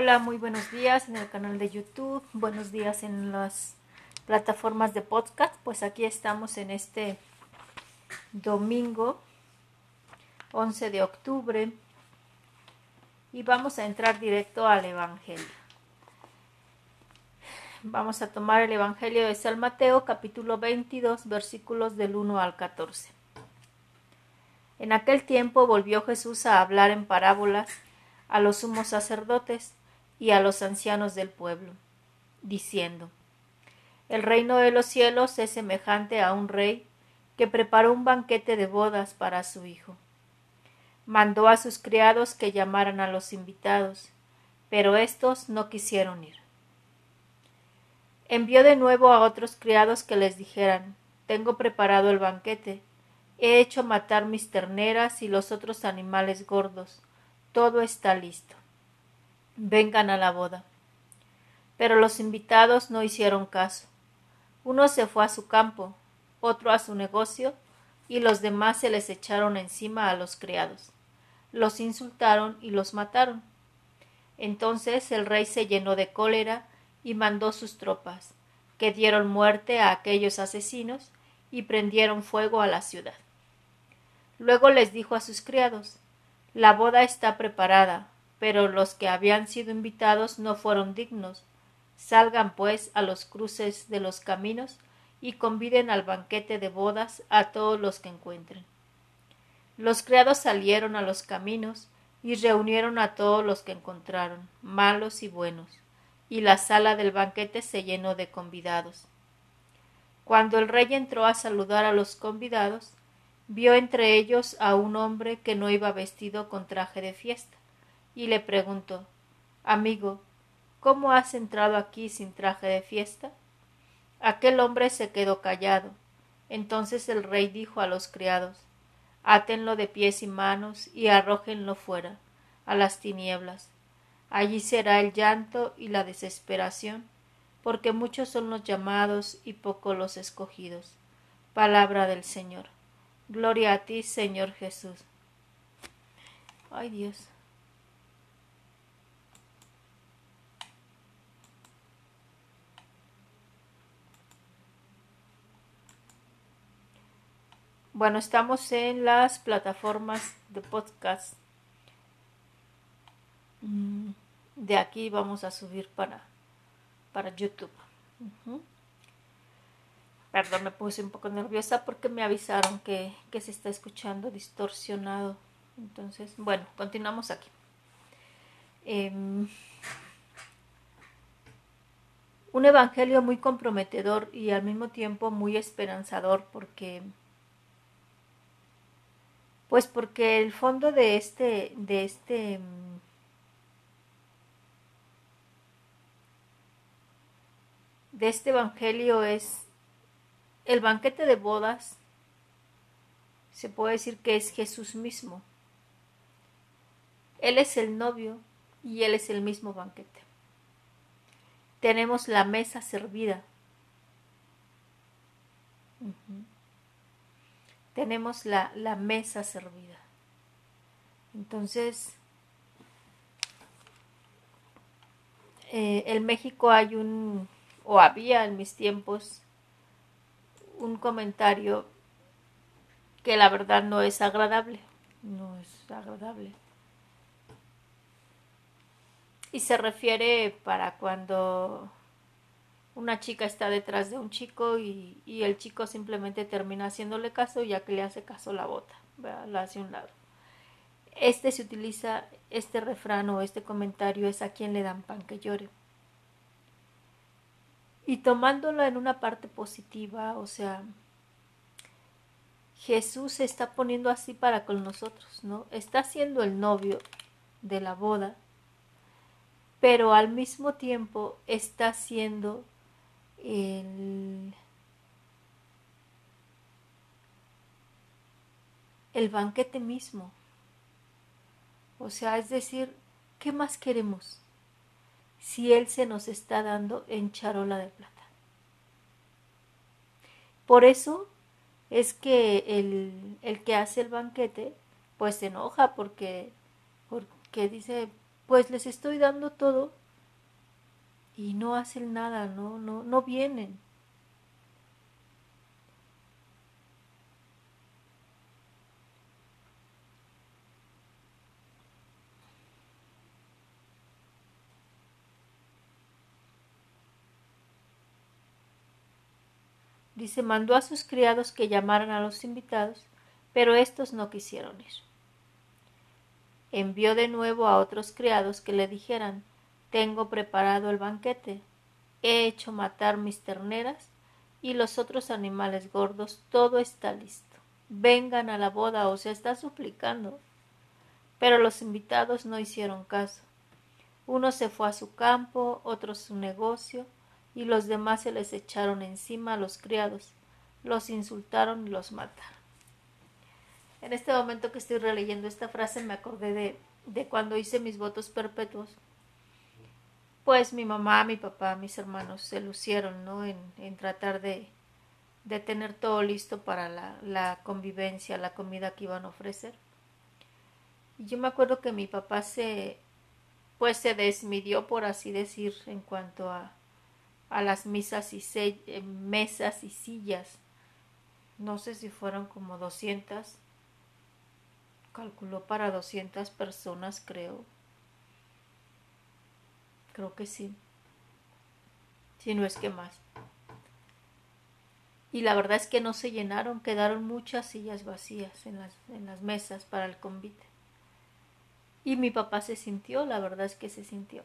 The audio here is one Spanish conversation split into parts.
Hola, muy buenos días en el canal de YouTube, buenos días en las plataformas de podcast. Pues aquí estamos en este domingo 11 de octubre y vamos a entrar directo al Evangelio. Vamos a tomar el Evangelio de San Mateo capítulo 22 versículos del 1 al 14. En aquel tiempo volvió Jesús a hablar en parábolas a los sumos sacerdotes y a los ancianos del pueblo, diciendo El reino de los cielos es semejante a un rey que preparó un banquete de bodas para su hijo. Mandó a sus criados que llamaran a los invitados, pero éstos no quisieron ir. Envió de nuevo a otros criados que les dijeran Tengo preparado el banquete, he hecho matar mis terneras y los otros animales gordos, todo está listo vengan a la boda. Pero los invitados no hicieron caso. Uno se fue a su campo, otro a su negocio, y los demás se les echaron encima a los criados. Los insultaron y los mataron. Entonces el rey se llenó de cólera y mandó sus tropas, que dieron muerte a aquellos asesinos y prendieron fuego a la ciudad. Luego les dijo a sus criados La boda está preparada, pero los que habían sido invitados no fueron dignos. Salgan pues a los cruces de los caminos y conviden al banquete de bodas a todos los que encuentren. Los criados salieron a los caminos y reunieron a todos los que encontraron, malos y buenos, y la sala del banquete se llenó de convidados. Cuando el rey entró a saludar a los convidados, vio entre ellos a un hombre que no iba vestido con traje de fiesta y le preguntó Amigo, ¿cómo has entrado aquí sin traje de fiesta? Aquel hombre se quedó callado. Entonces el rey dijo a los criados Átenlo de pies y manos y arrójenlo fuera, a las tinieblas. Allí será el llanto y la desesperación, porque muchos son los llamados y pocos los escogidos. Palabra del Señor. Gloria a ti, Señor Jesús. Ay Dios. Bueno, estamos en las plataformas de podcast. Mm, de aquí vamos a subir para, para YouTube. Perdón, me puse un poco nerviosa porque me avisaron que, que se está escuchando distorsionado. Entonces, bueno, continuamos aquí. Em, un evangelio muy comprometedor y al mismo tiempo muy esperanzador porque pues porque el fondo de este, de este de este evangelio es el banquete de bodas se puede decir que es Jesús mismo. Él es el novio y Él es el mismo banquete. Tenemos la mesa servida tenemos la, mesa servida. Entonces, eh, en México hay un, o había en mis tiempos, un comentario que la verdad no es agradable, no es agradable. Y se refiere para cuando una chica está detrás de un chico y, el chico simplemente termina haciéndole caso y ya que le hace caso la bota, la hace a un lado. Este se utiliza, este refrán o este comentario es a quien le dan pan que llore. Y tomándolo en una parte positiva, o sea, Jesús se está poniendo así para con nosotros, ¿no? Está siendo el novio de la boda, pero al mismo tiempo está siendo el, el banquete mismo. O sea, es decir, ¿qué más queremos si Él se nos está dando en charola de plata? Por eso es que el, el que hace el banquete pues se enoja porque, porque dice, pues les estoy dando todo y no hacen nada, no, no, no vienen. Dice, mandó a sus criados que llamaran a los invitados, pero estos no quisieron ir. Envió de nuevo a otros criados que le dijeran, tengo preparado el banquete, he hecho matar mis terneras y los otros animales gordos, todo está listo. Vengan a la boda, o se está suplicando. Pero los invitados no hicieron caso. Uno se fue a su campo, otro a su negocio, y los demás se les echaron encima a los criados, los insultaron y los mataron. En este momento que estoy releyendo esta frase me acordé de, de cuando hice mis votos perpetuos. Pues mi mamá, mi papá, mis hermanos se lucieron ¿no? en, tratar de, tener todo listo para la, convivencia, la comida que iban a ofrecer. Y yo me acuerdo que mi papá se pues se desmidió por así decir en cuanto a a las misas y eh, mesas y sillas. No sé si fueron como 200. Calculó para 200 personas, creo. Creo que sí. Si no es que más. Y la verdad es que no se llenaron, quedaron muchas sillas vacías en las, en las mesas para el convite. Y mi papá se sintió, la verdad es que se sintió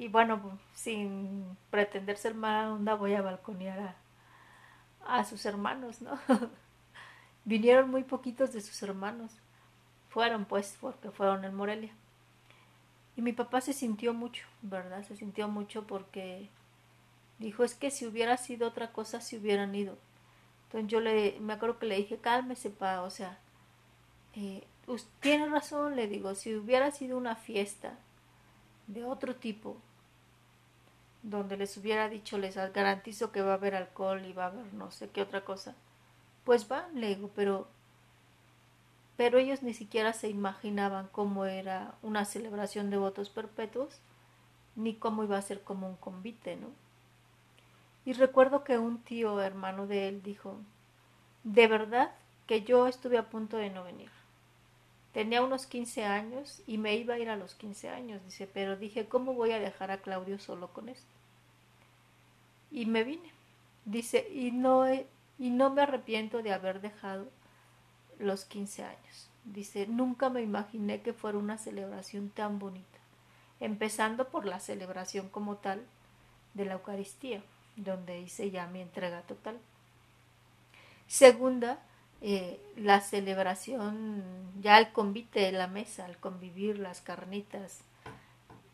y bueno, sin pretender ser mala onda, voy a balconear a sus hermanos, ¿no? Vinieron muy poquitos de sus hermanos. Fueron, pues, porque fueron en Morelia. Y mi papá se sintió mucho, ¿verdad? Se sintió mucho porque dijo, es que si hubiera sido otra cosa, se hubieran ido. Entonces yo le, me acuerdo que le dije, cálmese, pa, o sea, eh, tiene razón, le digo, si hubiera sido una fiesta, de otro tipo, donde les hubiera dicho, les garantizo que va a haber alcohol y va a haber no sé qué otra cosa, pues van, le digo, pero, pero ellos ni siquiera se imaginaban cómo era una celebración de votos perpetuos, ni cómo iba a ser como un convite, ¿no? Y recuerdo que un tío hermano de él dijo, de verdad que yo estuve a punto de no venir. Tenía unos 15 años y me iba a ir a los 15 años, dice, pero dije, ¿cómo voy a dejar a Claudio solo con esto? Y me vine, dice, y no, y no me arrepiento de haber dejado los 15 años. Dice, nunca me imaginé que fuera una celebración tan bonita, empezando por la celebración como tal de la Eucaristía, donde hice ya mi entrega total. Segunda, eh, la celebración, ya el convite de la mesa, al convivir las carnitas,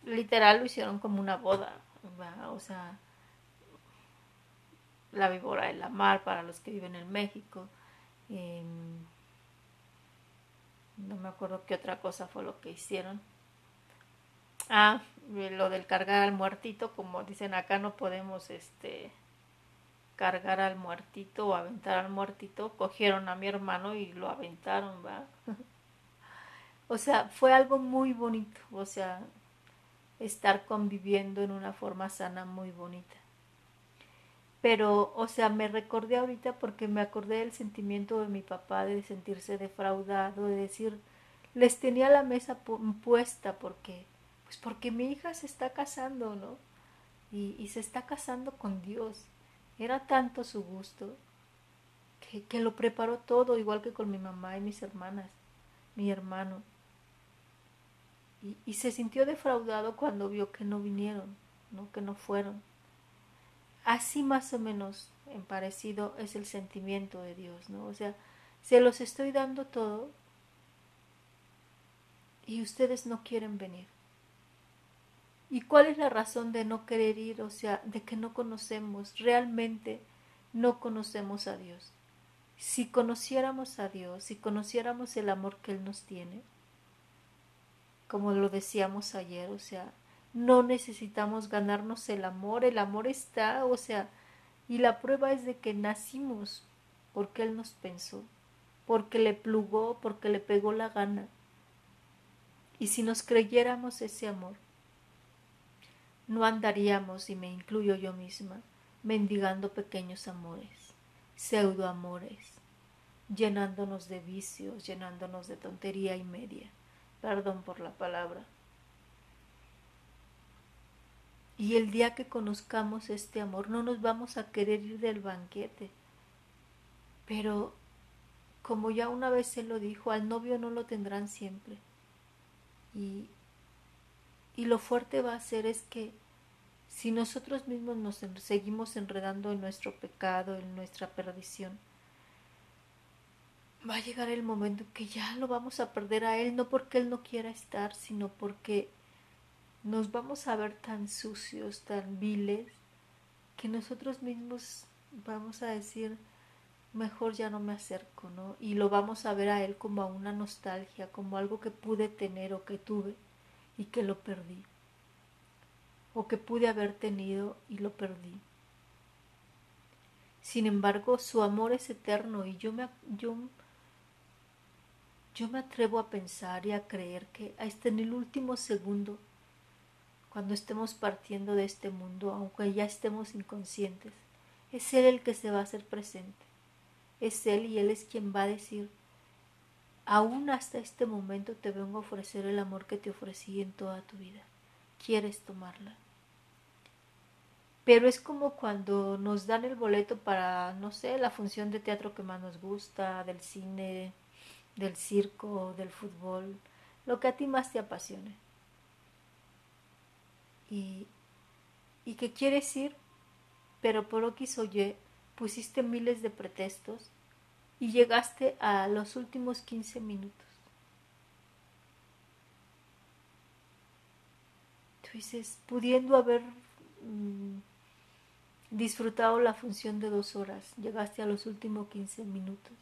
literal lo hicieron como una boda, o sea, la víbora de la mar para los que viven en México. No me acuerdo qué otra cosa fue lo que hicieron. Ah, lo del cargar al muertito, como dicen acá no podemos este cargar al muertito o aventar al muertito, cogieron a mi hermano y lo aventaron, ¿va? o sea, fue algo muy bonito, o sea, estar conviviendo en una forma sana muy bonita. Pero, o sea, me recordé ahorita porque me acordé del sentimiento de mi papá de sentirse defraudado, de decir, les tenía la mesa puesta porque, pues porque mi hija se está casando, ¿no? Y, y se está casando con Dios era tanto su gusto que, que lo preparó todo, igual que con mi mamá y mis hermanas, mi hermano. Y, y, se sintió defraudado cuando vio que no vinieron, ¿no? que no fueron. Así más o menos en parecido es el sentimiento de Dios, ¿no? O sea, se los estoy dando todo y ustedes no quieren venir. ¿Y cuál es la razón de no querer ir? O sea, de que no conocemos, realmente no conocemos a Dios. Si conociéramos a Dios, si conociéramos el amor que Él nos tiene, como lo decíamos ayer, o sea, no necesitamos ganarnos el amor, el amor está, o sea, y la prueba es de que nacimos porque Él nos pensó, porque le plugó, porque le pegó la gana. Y si nos creyéramos ese amor, no andaríamos, y me incluyo yo misma, mendigando pequeños amores, pseudo amores, llenándonos de vicios, llenándonos de tontería y media. Perdón por la palabra. Y el día que conozcamos este amor, no nos vamos a querer ir del banquete. Pero, como ya una vez se lo dijo, al novio no lo tendrán siempre. Y, y lo fuerte va a ser es que si nosotros mismos nos seguimos enredando en nuestro pecado, en nuestra perdición, va a llegar el momento que ya lo vamos a perder a Él, no porque Él no quiera estar, sino porque nos vamos a ver tan sucios, tan viles, que nosotros mismos vamos a decir, mejor ya no me acerco, ¿no? Y lo vamos a ver a Él como a una nostalgia, como algo que pude tener o que tuve y que lo perdí, o que pude haber tenido y lo perdí. Sin embargo, su amor es eterno y yo me, yo, yo me atrevo a pensar y a creer que hasta en el último segundo cuando estemos partiendo de este mundo, aunque ya estemos inconscientes. Es Él el que se va a hacer presente. Es Él y Él es quien va a decir, aún hasta este momento te vengo a ofrecer el amor que te ofrecí en toda tu vida. ¿Quieres tomarla? Pero es como cuando nos dan el boleto para, no sé, la función de teatro que más nos gusta, del cine, del circo, del fútbol, lo que a ti más te apasione y, y que quieres ir, pero por X o Y pusiste miles de pretextos y llegaste a los últimos 15 minutos. Tú dices, pudiendo haber mm, disfrutado la función de dos horas, llegaste a los últimos 15 minutos.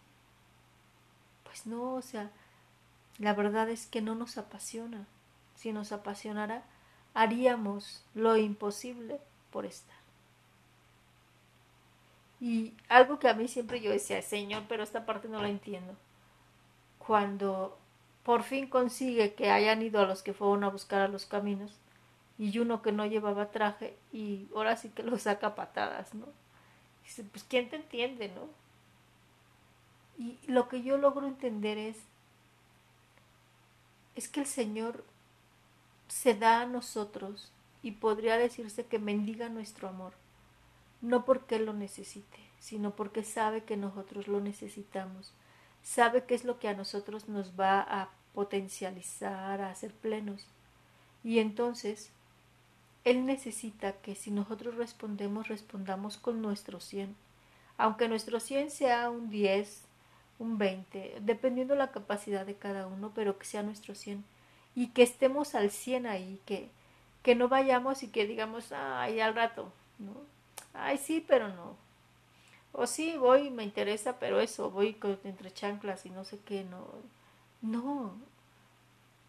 Pues no, o sea, la verdad es que no nos apasiona. Si nos apasionara, haríamos lo imposible por estar. Y algo que a mí siempre yo decía, Señor, pero esta parte no la entiendo. Cuando por fin consigue que hayan ido a los que fueron a buscar a los caminos y uno que no llevaba traje y ahora sí que lo saca patadas, ¿no? Dice, pues ¿quién te entiende, no? Y lo que yo logro entender es, es que el Señor se da a nosotros y podría decirse que mendiga nuestro amor, no porque lo necesite, sino porque sabe que nosotros lo necesitamos, sabe que es lo que a nosotros nos va a potencializar, a hacer plenos. Y entonces, Él necesita que si nosotros respondemos, respondamos con nuestro 100. Aunque nuestro 100 sea un 10, un 20, dependiendo la capacidad de cada uno, pero que sea nuestro 100 y que estemos al 100 ahí, que, que no vayamos y que digamos, ay, al rato, ¿no? Ay, sí, pero no. O sí, voy, me interesa, pero eso, voy entre chanclas y no sé qué, no. No.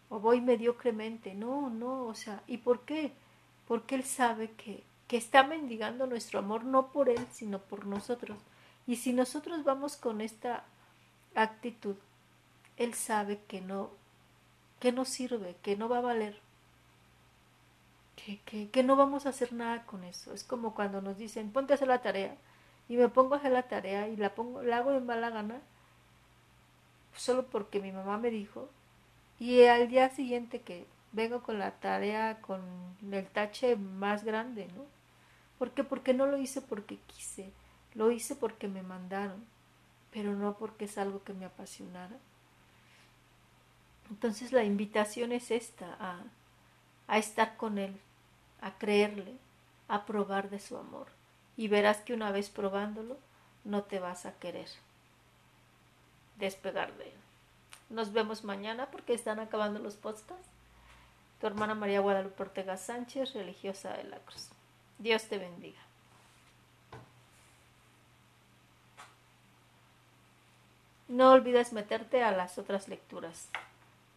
O voy mediocremente, no, no, o sea, ¿y por qué? Porque Él sabe que, que está mendigando nuestro amor, no por Él, sino por nosotros. Y si nosotros vamos con esta actitud, Él sabe que no que no sirve, que no va a valer, que, no vamos a hacer nada con eso. Es como cuando nos dicen, ponte a hacer la tarea, y me pongo a hacer la tarea y la, pongo, la hago de mala gana, solo porque mi mamá me dijo, y al día siguiente que vengo con la tarea con el tache más grande, ¿no? ¿Por qué? Porque no lo hice porque quise, lo hice porque me mandaron, pero no porque es algo que me apasionara. Entonces la invitación es esta, a, estar con Él, a creerle, a probar de su amor. Y verás que una vez probándolo, no te vas a querer despegar de Él. Nos vemos mañana porque están acabando los podcasts. Tu hermana María Guadalupe Ortega Sánchez, religiosa de la Cruz. Dios te bendiga. No olvides meterte a las otras lecturas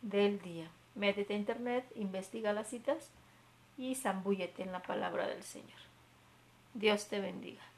del día. Métete a internet, investiga las citas y zambúllete en la palabra del Señor. Dios te bendiga.